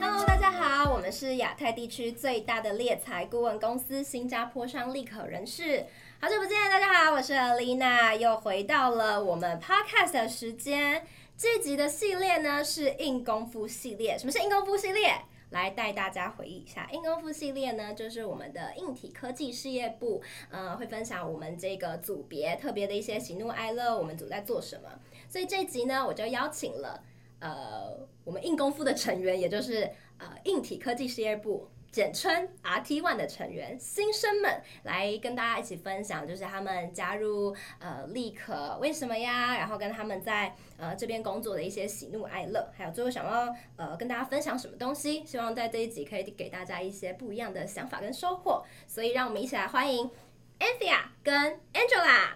哈喽大家好我们是亚太地区最大的猎才顾问公司——新加坡商立可人事。好久不见，大家好，我是 Alina，又回到了我们 Podcast 的时间。这集的系列呢是硬功夫系列。什么是硬功夫系列？来带大家回忆一下，硬功夫系列呢，就是我们的硬体科技事业部，呃，会分享我们这个组别特别的一些喜怒哀乐，我们组在做什么。所以这集呢，我就邀请了呃，我们硬功夫的成员，也就是。呃，硬体科技事业部，简称 RT One 的成员新生们，来跟大家一起分享，就是他们加入呃立可为什么呀？然后跟他们在呃这边工作的一些喜怒哀乐，还有最后想要呃跟大家分享什么东西？希望在这一集可以给大家一些不一样的想法跟收获。所以让我们一起来欢迎 Anthea 跟 Angela。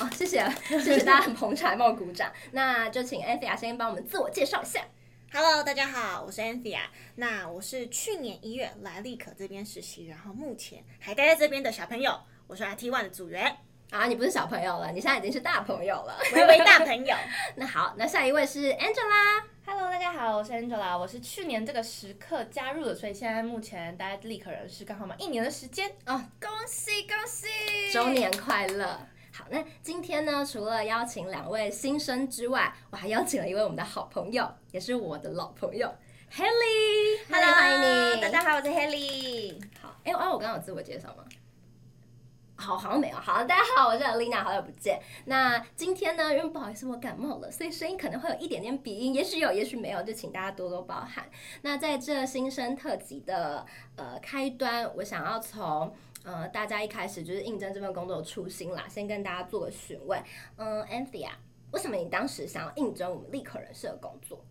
哦，谢谢，谢谢大家很捧场，帮我鼓掌。那就请 Anthea 先帮我们自我介绍一下。Hello，大家好，我是 Anthea。那我是去年一月来立可这边实习，然后目前还待在这边的小朋友。我是 IT One 的组员啊，你不是小朋友了，你现在已经是大朋友了，微微大朋友。那好，那下一位是 Angela。Hello，大家好，我是 Angela。我是去年这个时刻加入的，所以现在目前待在立可人事刚好满一年的时间哦，恭喜恭喜，周年快乐。好，那今天呢，除了邀请两位新生之外，我还邀请了一位我们的好朋友，也是我的老朋友，Haley。Hello，欢迎你。大家好，我是 Haley。好，哎、欸，哎，我刚刚有自我介绍吗？好，好像没有。好，大家好，我是 Alina，好久不见。那今天呢，因为不好意思，我感冒了，所以声音可能会有一点点鼻音，也许有，也许没有，就请大家多多包涵。那在这新生特辑的呃开端，我想要从。呃，大家一开始就是应征这份工作的初心啦，先跟大家做个询问。嗯，Anthea，为什么你当时想要应征我们立可人事的工作？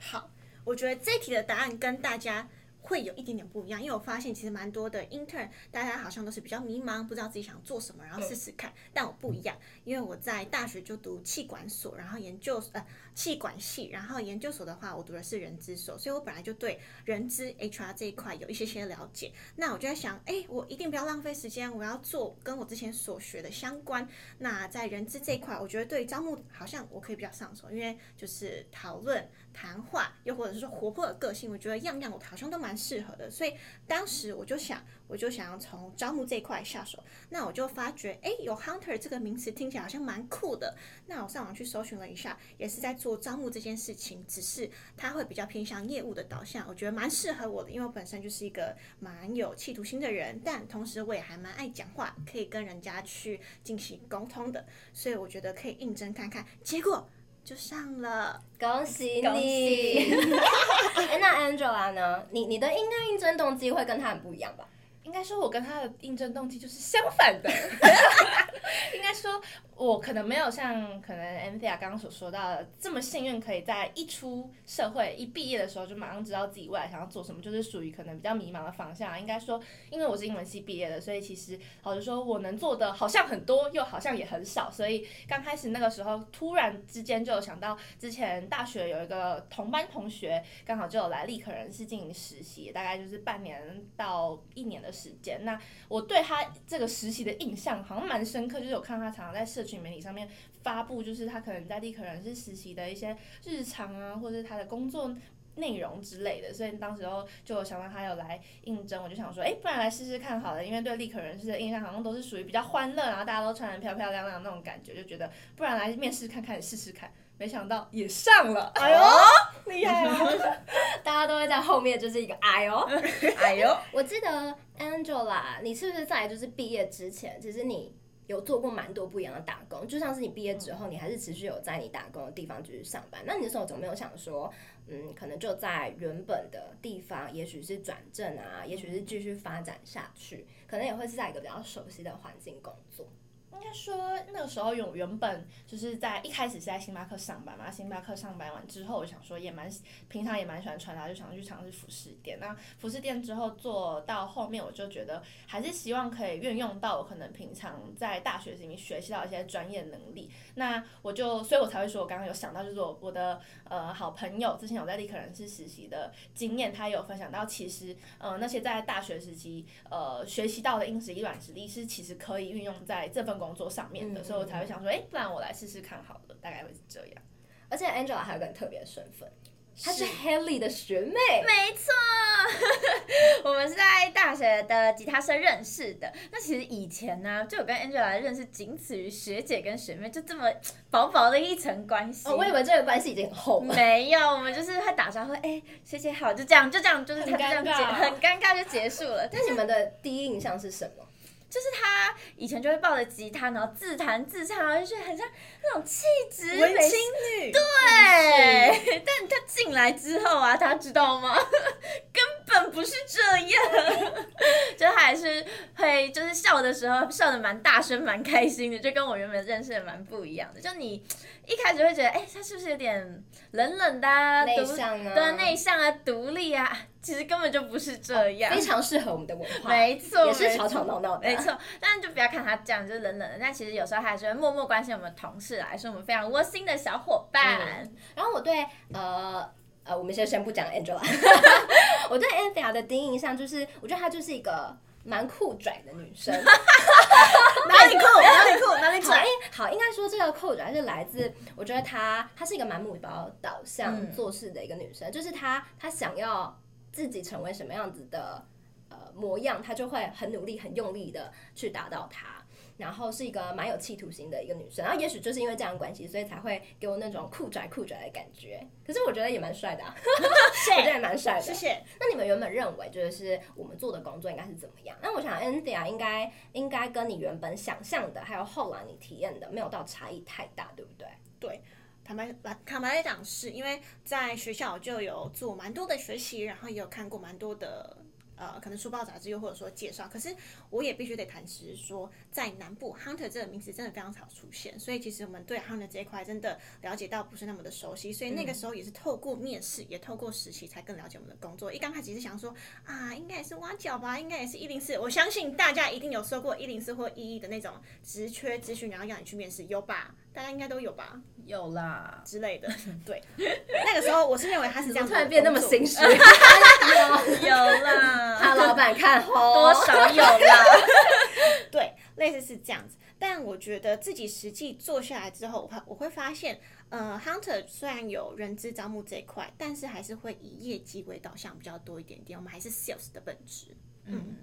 好，我觉得这题的答案跟大家。会有一点点不一样，因为我发现其实蛮多的 intern，大家好像都是比较迷茫，不知道自己想做什么，然后试试看。但我不一样，因为我在大学就读气管所，然后研究呃气管系，然后研究所的话，我读的是人资所，所以我本来就对人资 HR 这一块有一些些了解。那我就在想，哎，我一定不要浪费时间，我要做跟我之前所学的相关。那在人资这一块，我觉得对招募好像我可以比较上手，因为就是讨论。谈话，又或者是说活泼的个性，我觉得样样我好像都蛮适合的，所以当时我就想，我就想要从招募这一块下手。那我就发觉，哎，有 hunter 这个名词听起来好像蛮酷的。那我上网去搜寻了一下，也是在做招募这件事情，只是它会比较偏向业务的导向，我觉得蛮适合我的，因为我本身就是一个蛮有企图心的人，但同时我也还蛮爱讲话，可以跟人家去进行沟通的，所以我觉得可以应征看看。结果。就上了，恭喜你！哎，那 Angela 呢？你你的应该应征动机会跟他很不一样吧？应该说，我跟他的应征动机就是相反的。应该说。我可能没有像可能 Anthea 刚刚所说到的这么幸运，可以在一出社会一毕业的时候就马上知道自己未来想要做什么，就是属于可能比较迷茫的方向。应该说，因为我是英文系毕业的，所以其实好就说我能做的好像很多，又好像也很少。所以刚开始那个时候，突然之间就有想到，之前大学有一个同班同学，刚好就有来立可人事进行实习，大概就是半年到一年的时间。那我对他这个实习的印象好像蛮深刻，就是我看他常常在社群媒体上面发布，就是他可能在立可人事实习的一些日常啊，或者是他的工作内容之类的，所以当时候就有想到他有来应征，我就想说，哎，不然来试试看好了，因为对立可人士的印象好像都是属于比较欢乐，然后大家都穿得漂漂亮亮那种感觉，就觉得不然来面试看看，试试看，没想到也上了，哎呦，厉害啊！大家都会在后面就是一个哎呦，哎呦，我记得 Angela，你是不是在就是毕业之前，其实你。有做过蛮多不一样的打工，就像是你毕业之后，你还是持续有在你打工的地方继续上班。那你那时候总没有想说，嗯，可能就在原本的地方，也许是转正啊，也许是继续发展下去，可能也会是在一个比较熟悉的环境工作。应该说那个时候有原本就是在一开始是在星巴克上班嘛，星巴克上班完之后，我想说也蛮平常也蛮喜欢穿搭，就想去尝试服饰店。那服饰店之后做到后面，我就觉得还是希望可以运用到我可能平常在大学里面学习到一些专业能力。那我就所以，我才会说我刚刚有想到，就是我我的呃好朋友之前有在立可人事实习的经验，他有分享到，其实呃那些在大学时期呃学习到的硬实力、软实力是其实可以运用在这份工作上面的，嗯、所以我才会想说，哎、欸，不然我来试试看好了，大概会是这样。而且 Angela 还有个很特别的身份，她是 Haley 的学妹。没错，我们是在大学的吉他社认识的。那其实以前呢、啊，就有跟 Angela 认识，仅此于学姐跟学妹，就这么薄薄的一层关系。哦，我以为这个关系已经很厚。没有，我们就是会打招呼，哎、欸，学姐好，就这样，就这样，就是他就这样结，很尴尬就结束了。那你们的第一印象是什么？就是他以前就会抱着吉他，然后自弹自唱，就很像那种气质文青女。对，但他进来之后啊，他知道吗？不是这样，就还是会就是笑的时候笑的蛮大声、蛮开心的，就跟我原本认识的蛮不一样的。就你一开始会觉得，哎、欸，他是不是有点冷冷的、啊、内向啊？对，内向啊，独立啊。其实根本就不是这样，非常适合我们的文化，没错，也是吵吵闹闹的，没错。但就不要看他这样，就是冷冷的。但其实有时候还是会默默关心我们同事来说，我们非常窝心的小伙伴。嗯、然后我对呃呃，我们先先不讲 Angela，我对 Anthea 的第一印象就是，我觉得她就是一个蛮酷拽的女生。哪里酷？哪里酷？哪里 拽？好，应该说这个酷拽是来自，我觉得她她是一个蛮目标导向做事的一个女生，嗯、就是她她想要。自己成为什么样子的呃模样，她就会很努力、很用力的去达到它。然后是一个蛮有企图心的一个女生，然后也许就是因为这样的关系，所以才会给我那种酷拽酷拽的感觉。可是我觉得也蛮帅的，啊，我觉得也蛮帅的。谢谢。那你们原本认为就是我们做的工作应该是怎么样？那我想 Anthea 应该应该跟你原本想象的，还有后来你体验的，没有到差异太大，对不对？对。坦白坦白来讲，是因为在学校就有做蛮多的学习，然后也有看过蛮多的。呃，可能书报杂志又或者说介绍，可是我也必须得坦实说，在南部 hunter 这个名词真的非常少出现，所以其实我们对 hunter 这一块真的了解到不是那么的熟悉，所以那个时候也是透过面试，也透过实习才更了解我们的工作。一刚开始是想说啊，应该也是挖角吧，应该也是一零四，我相信大家一定有收过一零四或一一的那种职缺资讯，然后要你去面试，有吧？大家应该都有吧？有啦之类的。对，那个时候我是认为他是这样，突然变那么心虚。有 有啦，怕老板看红，多少有啦。对，类似是这样子。但我觉得自己实际做下来之后，我我会发现，呃，Hunter 虽然有人资招募这一块，但是还是会以业绩为导向比较多一点点。我们还是 Sales 的本质。嗯。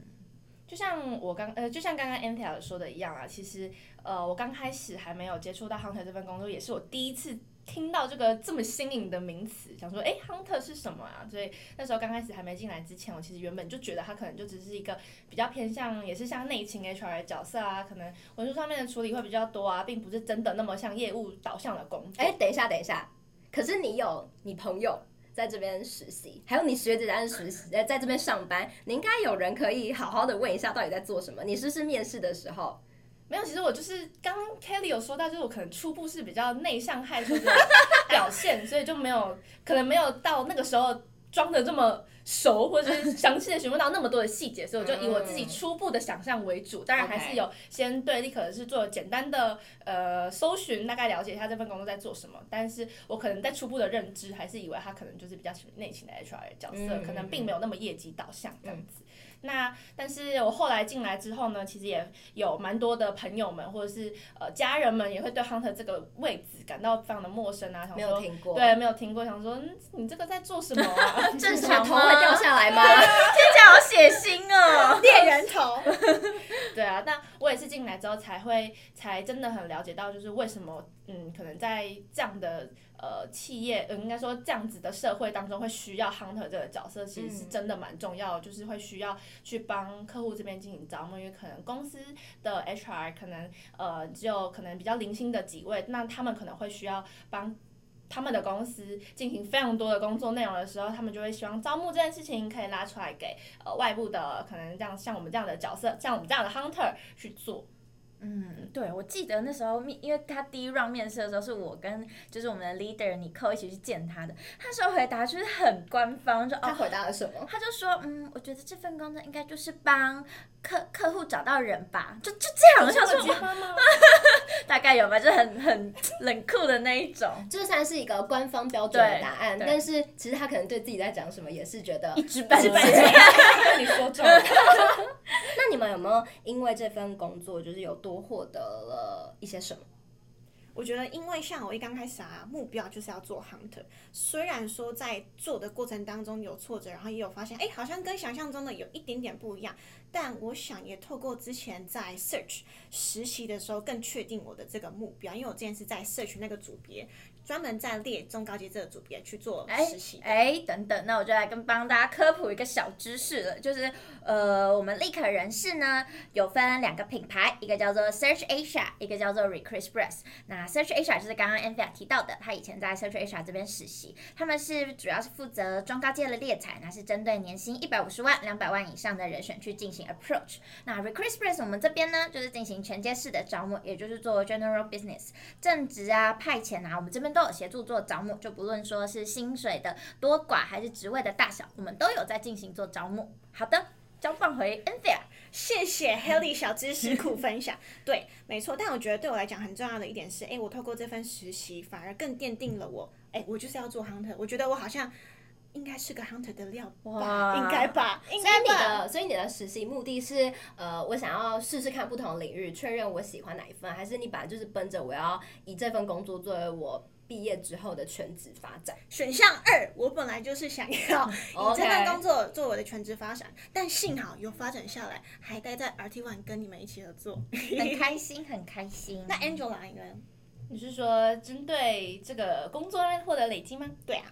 就像我刚呃，就像刚刚 Anthea 说的一样啊，其实呃，我刚开始还没有接触到 Hunter 这份工作，也是我第一次听到这个这么新颖的名词，想说，哎，Hunter 是什么啊？所以那时候刚开始还没进来之前，我其实原本就觉得他可能就只是一个比较偏向，也是像内勤 HR 的角色啊，可能文书上面的处理会比较多啊，并不是真的那么像业务导向的工作。哎，等一下，等一下，可是你有你朋友。在这边实习，还有你学姐在实习，在在这边上班，你应该有人可以好好的问一下，到底在做什么？你是不是面试的时候没有？其实我就是刚 Kelly 有说到，就是我可能初步是比较内向害羞的表现，所以就没有可能没有到那个时候装的这么。熟，或者是详细的询问到那么多的细节，所以我就以我自己初步的想象为主。当然还是有先对立可能是做简单的呃搜寻，大概了解一下这份工作在做什么。但是我可能在初步的认知，还是以为他可能就是比较内勤的 HR 角色，可能并没有那么业绩导向这样子。那但是我后来进来之后呢，其实也有蛮多的朋友们或者是呃家人们也会对 Hunter 这个位置感到非常的陌生啊，想说没有听过，对，没有听过，想说嗯，你这个在做什么啊？正常吗？听起来好血腥哦，猎人头。对啊，但我也是进来之后才会，才真的很了解到，就是为什么，嗯，可能在这样的呃企业，呃，应该说这样子的社会当中，会需要 hunter 这个角色，其实是真的蛮重要的，就是会需要去帮客户这边进行招募，因为可能公司的 HR 可能呃只有可能比较零星的几位，那他们可能会需要帮。他们的公司进行非常多的工作内容的时候，他们就会希望招募这件事情可以拉出来给呃外部的可能这样像我们这样的角色，像我们这样的 hunter 去做。嗯，对，我记得那时候面，因为他第一 round 面试的时候，是我跟就是我们的 leader 尼寇一起去见他的。他说回答就是很官方，就他回答了什么？他就说，嗯，我觉得这份工作应该就是帮客客户找到人吧，就就这样。我想说，大概有吧，就很很冷酷的那一种。这算是一个官方标准的答案，但是其实他可能对自己在讲什么也是觉得一知半解。你说中了。那你们有没有因为这份工作就是有多获得了一些什么？我觉得，因为像我一刚开始啊，目标就是要做 hunter。虽然说在做的过程当中有挫折，然后也有发现，哎，好像跟想象中的有一点点不一样。但我想也透过之前在 search 实习的时候，更确定我的这个目标。因为我之前是在 search 那个组别。专门在列中高阶这个组别去做实习。哎、欸欸，等等，那我就来跟帮大家科普一个小知识了，就是呃，我们立可人士呢有分两个品牌，一个叫做 Search Asia，一个叫做 RecruitExpress。那 Search Asia 就是刚刚 Anthea 提到的，他以前在 Search Asia 这边实习，他们是主要是负责中高阶的猎才，那是针对年薪一百五十万、两百万以上的人选去进行 approach。那 recruit press 我们这边呢，就是进行全阶式的招募，也就是做 General Business，正职啊、派遣啊，我们这边。都有协助做招募，就不论说是薪水的多寡还是职位的大小，我们都有在进行做招募。好的，交放回 Anthea，谢谢 Helly 小知识库分享。对，没错，但我觉得对我来讲很重要的一点是，哎，我透过这份实习，反而更奠定了我，哎，我就是要做 hunter。我觉得我好像应该是个 hunter 的料吧，哇应该吧？应该吧？所以你的，所以你的实习目的是，呃，我想要试试看不同的领域，确认我喜欢哪一份，还是你本来就是奔着我要以这份工作作为我。毕业之后的全职发展，选项二，我本来就是想要 以这份工作做我的全职发展，但幸好有发展下来，还待在 RT One 跟你们一起合作，很开心，很开心。那 Angela 呢？你是说针对这个工作获得累积吗？对啊，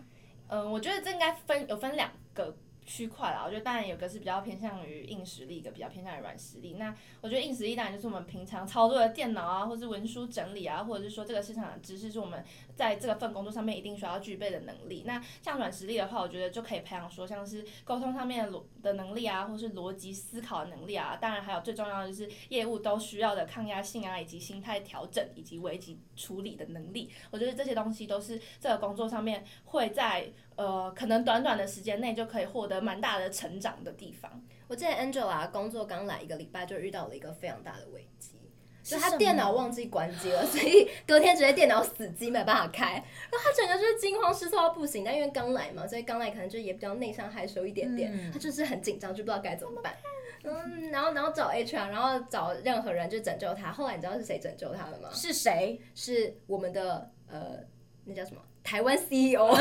嗯，我觉得这应该分有分两个。区块啦，我觉得当然有个是比较偏向于硬实力，一个比较偏向于软实力。那我觉得硬实力当然就是我们平常操作的电脑啊，或是文书整理啊，或者是说这个市场的知识是我们在这个份工作上面一定需要具备的能力。那像软实力的话，我觉得就可以培养说像是沟通上面的的能力啊，或是逻辑思考的能力啊。当然还有最重要的就是业务都需要的抗压性啊，以及心态调整以及危机处理的能力。我觉得这些东西都是这个工作上面会在。呃，可能短短的时间内就可以获得蛮大的成长的地方。我记得 Angela 工作刚来一个礼拜就遇到了一个非常大的危机，就他电脑忘记关机了，所以隔天直接电脑死机没办法开，然后他整个就是惊慌失措到不行。但因为刚来嘛，所以刚来可能就也比较内向害羞一点点，嗯、他就是很紧张，就不知道该怎么办。嗯，然后然后找 HR，然后找任何人就拯救他。后来你知道是谁拯救他了吗？是谁？是我们的呃，那叫什么？台湾 CEO。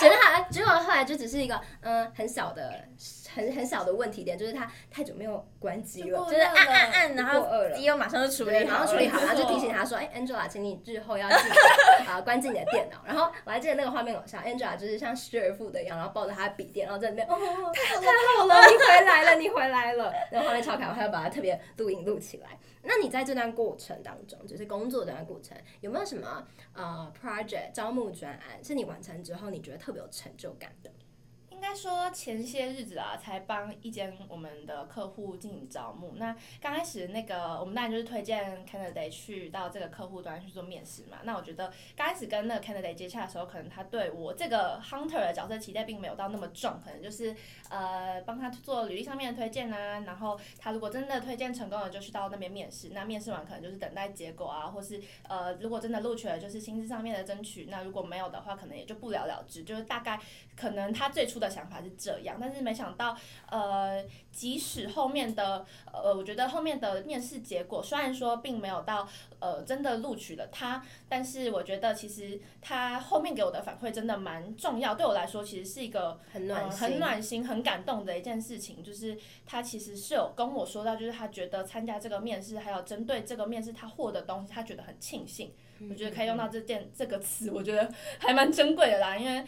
觉得他，结果后来就只是一个嗯很小的、很很小的问题点，就是他太久没有关机了，就是按按按，然后机又马上就处理好，然后处理好，然后就提醒他说：“哎，Angela，请你日后要记得啊关机你的电脑。”然后我还记得那个画面，像 Angela 就是像失而复得一样，然后抱着他的笔电，然后在那边哦，太好了，太好了，你回来了，你回来了。然后画面超可爱，我还要把它特别录音录起来。那你在这段过程当中，就是工作这段过程，有没有什么呃 project 招募专案是你完成之后你觉得特别有成就感的？说前些日子啊，才帮一间我们的客户进行招募。那刚开始那个，我们当然就是推荐 candidate 去到这个客户端去做面试嘛。那我觉得刚开始跟那个 candidate 接洽的时候，可能他对我这个 hunter 的角色期待并没有到那么重，可能就是呃帮他做履历上面的推荐啊。然后他如果真的推荐成功了，就去到那边面试。那面试完可能就是等待结果啊，或是呃如果真的录取了，就是薪资上面的争取。那如果没有的话，可能也就不了了之。就是大概可能他最初的。想法是这样，但是没想到，呃，即使后面的，呃，我觉得后面的面试结果虽然说并没有到，呃，真的录取了他，但是我觉得其实他后面给我的反馈真的蛮重要，对我来说其实是一个很暖、呃、很暖心、很感动的一件事情，就是他其实是有跟我说到，就是他觉得参加这个面试，还有针对这个面试他获得东西，他觉得很庆幸。我觉得可以用到这件这个词，我觉得还蛮珍贵的啦，因为。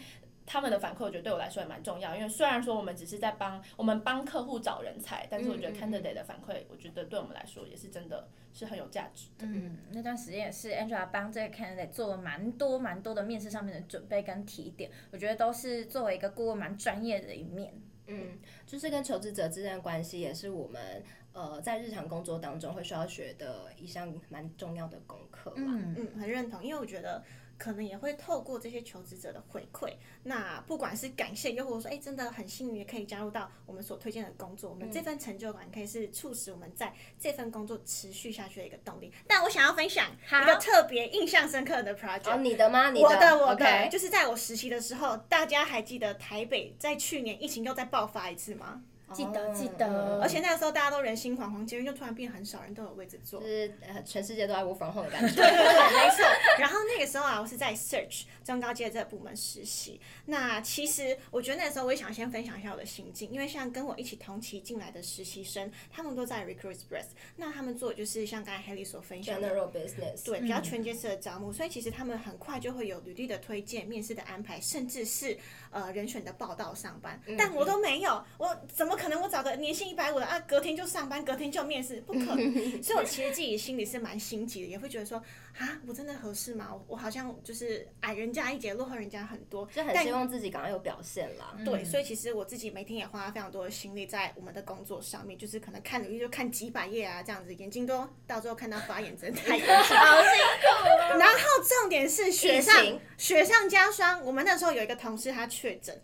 他们的反馈，我觉得对我来说也蛮重要，因为虽然说我们只是在帮我们帮客户找人才，但是我觉得 candidate 的反馈，我觉得对我们来说也是真的是很有价值的。嗯，那段时间也是 Angela 帮这个 candidate 做了蛮多蛮多的面试上面的准备跟提点，我觉得都是作为一个顾问蛮专业的一面。嗯，就是跟求职者之间的关系，也是我们呃在日常工作当中会需要学的一项蛮重要的功课。嗯嗯，很认同，因为我觉得。可能也会透过这些求职者的回馈，那不管是感谢，又或者说，哎，真的很幸运可以加入到我们所推荐的工作，我们这份成就感可以是促使我们在这份工作持续下去的一个动力。但我想要分享一个特别印象深刻的 project，哦，你的吗？你的？我的，我的，okay. 就是在我实习的时候，大家还记得台北在去年疫情又再爆发一次吗？记得记得，而且那个时候大家都人心惶惶，结果就突然变很少人都有位置坐，就是全世界都在 work from home 的感觉。对对对，没错。然后那个时候啊，我是在 Search 中高阶这个部门实习。那其实我觉得那个时候我也想先分享一下我的心境，因为像跟我一起同期进来的实习生，他们都在 Recruit Express，那他们做的就是像刚才 Haley 所分享的 General Business，对，比较全阶式的招募，嗯，所以其实他们很快就会有履历的推荐、面试的安排，甚至是呃人选的报道上班。但我都没有，我怎么可能？我找个年薪一百五的啊，隔天就上班，隔天就面试，不可能。所以我其实自己心里是蛮心急的，也会觉得说啊，我真的合适吗？我好像就是矮人家一截，落后人家很多，就很希望自己赶快有表现啦。对，所以其实我自己每天也花非常多的心力在我们的工作上面，就是可能看履历就看几百页啊，这样子，眼睛都到最后看到发炎，真的太辛苦了。然后重点是雪上雪上加霜，我们那时候有一个同事他确诊。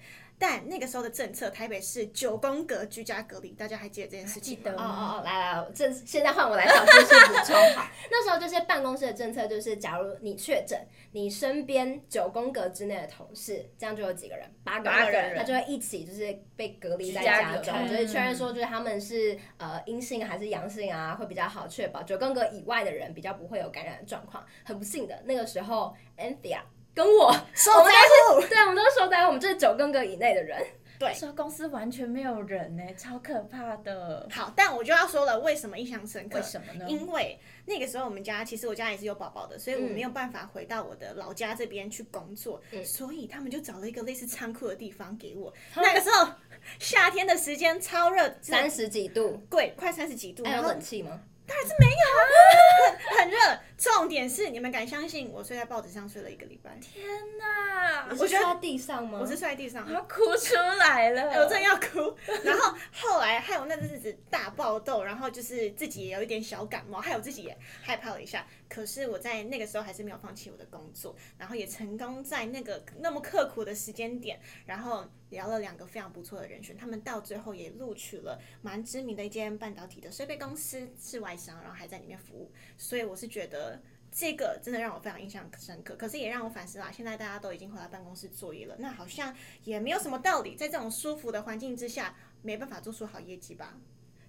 但那个时候的政策，台北是九宫格居家隔离，大家还记得这件事情吗？哦哦哦，来来，这现在换我来小知识补充。好，那时候这些办公室的政策就是，假如你确诊，你身边九宫格之内的同事，这样就有几个人，八个人，他就会一起就是被隔离在家中，就是确认说就是他们是呃阴性还是阳性啊，会比较好确保九宫格以外的人比较不会有感染的状况。很不幸的，那个时候 Anthea。跟我，我们都是，对，我们都是受灾户，我们就是九宫格以内的人。对，说公司完全没有人呢，超可怕的。好，但我就要说了，为什么印象深刻？为什么呢？因为那个时候我们家，其实我家也是有宝宝的，所以我没有办法回到我的老家这边去工作，嗯，所以他们就找了一个类似仓库的地方给我。嗯，那个时候夏天的时间超热，三十几度，对，快三十几度。还有冷气吗？当然是没有啊，很热。重点是，你们敢相信我睡在报纸上睡了一个礼拜？天哪！我是睡在地上吗？我是睡在地上，我要哭出来了，我真的要哭。然后后来还有那阵子大爆痘，然后就是自己也有一点小感冒，还有自己也害怕了一下。可是我在那个时候还是没有放弃我的工作，然后也成功在那个那么刻苦的时间点，然后聊了两个非常不错的人选，他们到最后也录取了蛮知名的一间半导体的设备公司，是外商，然后还在里面服务。所以我是觉得。这个真的让我非常印象深刻，可是也让我反思啦。现在大家都已经回来办公室作业了，那好像也没有什么道理，在这种舒服的环境之下，没办法做出好业绩吧？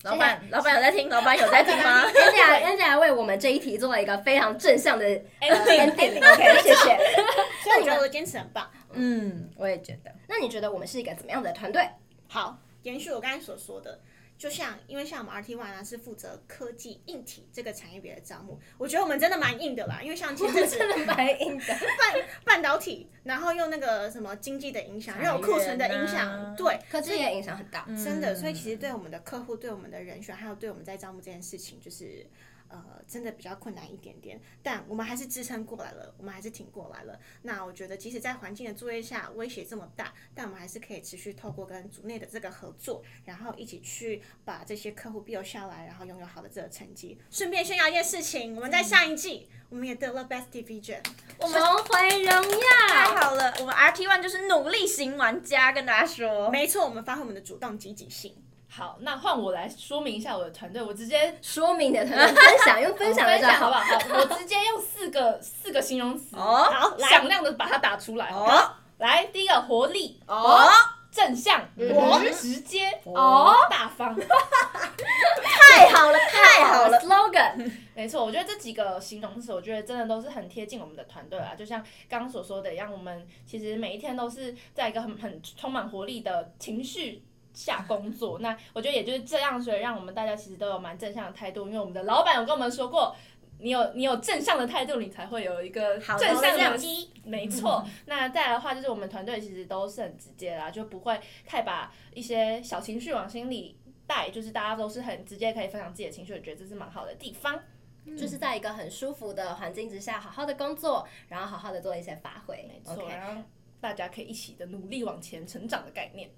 老板，老板有在听？老板有在听吗？Angela，Angela 为我们这一题做了一个非常正向的 ending，OK，谢谢。所以我觉得我的坚持很棒。嗯，我也觉得。那你觉得我们是一个怎么样的团队？好，延续我刚才所说的。就像，因为像我们 RT One 呢是负责科技硬体这个产业别的招募，我觉得我们真的蛮硬的啦。因为像前阵子真的蛮硬的半半导体，然后用那个什么经济的影响，又有库存的影响，对，科技也影响很大，真的。所以其实对我们的客户、对我们的人选，还有对我们在招募这件事情，就是。呃，真的比较困难一点点，但我们还是支撑过来了，我们还是挺过来了。那我觉得，即使在环境的作业下威胁这么大，但我们还是可以持续透过跟组内的这个合作，然后一起去把这些客户 build 下来，然后拥有好的这个成绩。顺便炫耀一件事情，我们在上一季、嗯、我们也得了 Best Division，我们重回荣耀，太好了！我们 RT One 就是努力型玩家，跟大家说，没错，我们发挥我们的主动积极性。好，那换我来说明一下我的团队。我直接说明你的团队，分享 用分享分享，好不好？好，我直接用四个四个形容词，哦，好，响亮的把它打出来。哦，来，第一个活力，哦，正向，哦，直接，哦，大方，太好了，太好了，slogan，没错，我觉得这几个形容词，我觉得真的都是很贴近我们的团队啊。就像刚刚所说的一样，我们其实每一天都是在一个很很充满活力的情绪下工作，那我觉得也就是这样，所以让我们大家其实都有蛮正向的态度。因为我们的老板有跟我们说过，你有你有正向的态度，你才会有一个正向的良机。没错。那再来的话，就是我们团队其实都是很直接啦，就不会太把一些小情绪往心里带，就是大家都是很直接可以分享自己的情绪，我觉得这是蛮好的地方。嗯，就是在一个很舒服的环境之下，好好的工作，然后好好的做一些发挥。没错，然后大家可以一起的努力往前成长的概念。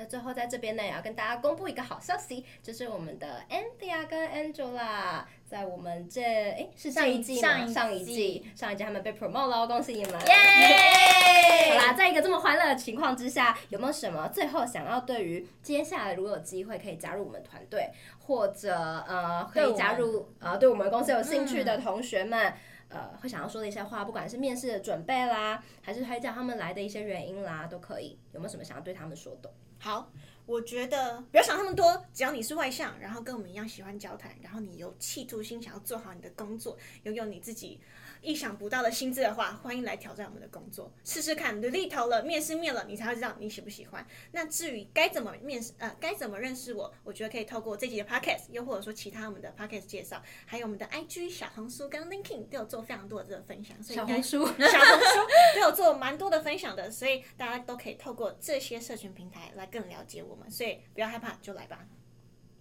那最后在这边呢，也要跟大家公布一个好消息，就是我们的 Anthea 跟 Angela 在我们这哎是上一季吗？上一季上一季他们被 promote 了，恭喜你们！耶!好啦，在一个这么欢乐的情况之下，有没有什么最后想要对于接下来如果有机会可以加入我们团队，或者呃可以加入呃对我们公司有兴趣的同学们？嗯呃，会想要说的一些话，不管是面试的准备啦，还是还讲他们来的一些原因啦，都可以。有没有什么想要对他们说的？好，我觉得不要想那么多，只要你是外向，然后跟我们一样喜欢交谈，然后你有企图心，想要做好你的工作，拥有你自己。意想不到的薪资的话，欢迎来挑战我们的工作，试试看。履历投了，面试面了，你才会知道你喜不喜欢。那至于该怎么面试，呃，该怎么认识我，我觉得可以透过这集的 podcast，又或者说其他我们的 podcast 介绍，还有我们的 IG 小红书跟 LinkedIn 都有做非常多的这个分享。所以小红书，小红书都有做蛮多的分享的，所以大家都可以透过这些社群平台来更了解我们。所以不要害怕，就来吧。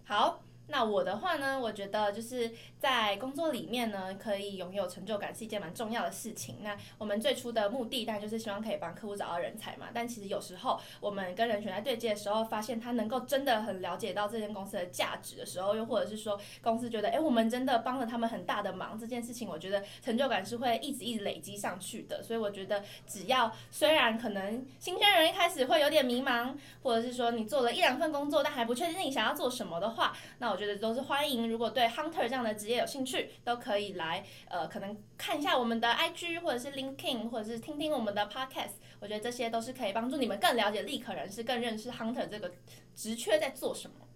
好。那我的话呢，我觉得就是在工作里面呢，可以拥有成就感是一件蛮重要的事情。那我们最初的目的，当然就是希望可以帮客户找到人才嘛。但其实有时候我们跟人选在对接的时候，发现他能够真的很了解到这间公司的价值的时候，又或者是说公司觉得，哎，我们真的帮了他们很大的忙，这件事情，我觉得成就感是会一直一直累积上去的。所以我觉得，只要虽然可能新鲜人一开始会有点迷茫，或者是说你做了一两份工作，但还不确定你想要做什么的话，那我。我觉得都是欢迎，如果对 hunter 这样的职业有兴趣，都可以来呃，可能看一下我们的 IG 或者是 LinkedIn，或者是听听我们的 Podcast。我觉得这些都是可以帮助你们更了解立可人士，更认识 hunter 这个职缺在做什么。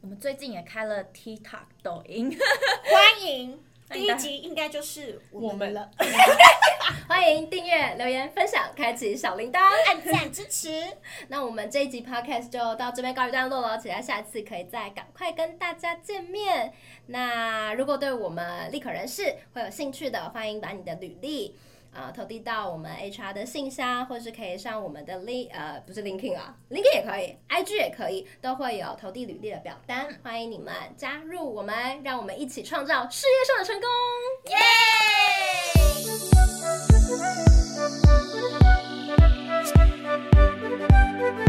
我们最近也开了 TikTok 抖音，欢迎。第一集应该就是我们了，欢迎订阅、留言、分享、开启小铃铛、按赞支持。那我们这一集 podcast 就到这边告一段落了，期待下次可以再赶快跟大家见面。那如果对我们立可人士会有兴趣的，欢迎把你的履历。啊投递到我们 hr 的信箱或是可以上我们的 lin 呃不是 linkedin 啊 linkedin 也可以 ig 也可以都会有投递履历的表单欢迎你们加入我们让我们一起创造事业上的成功。耶！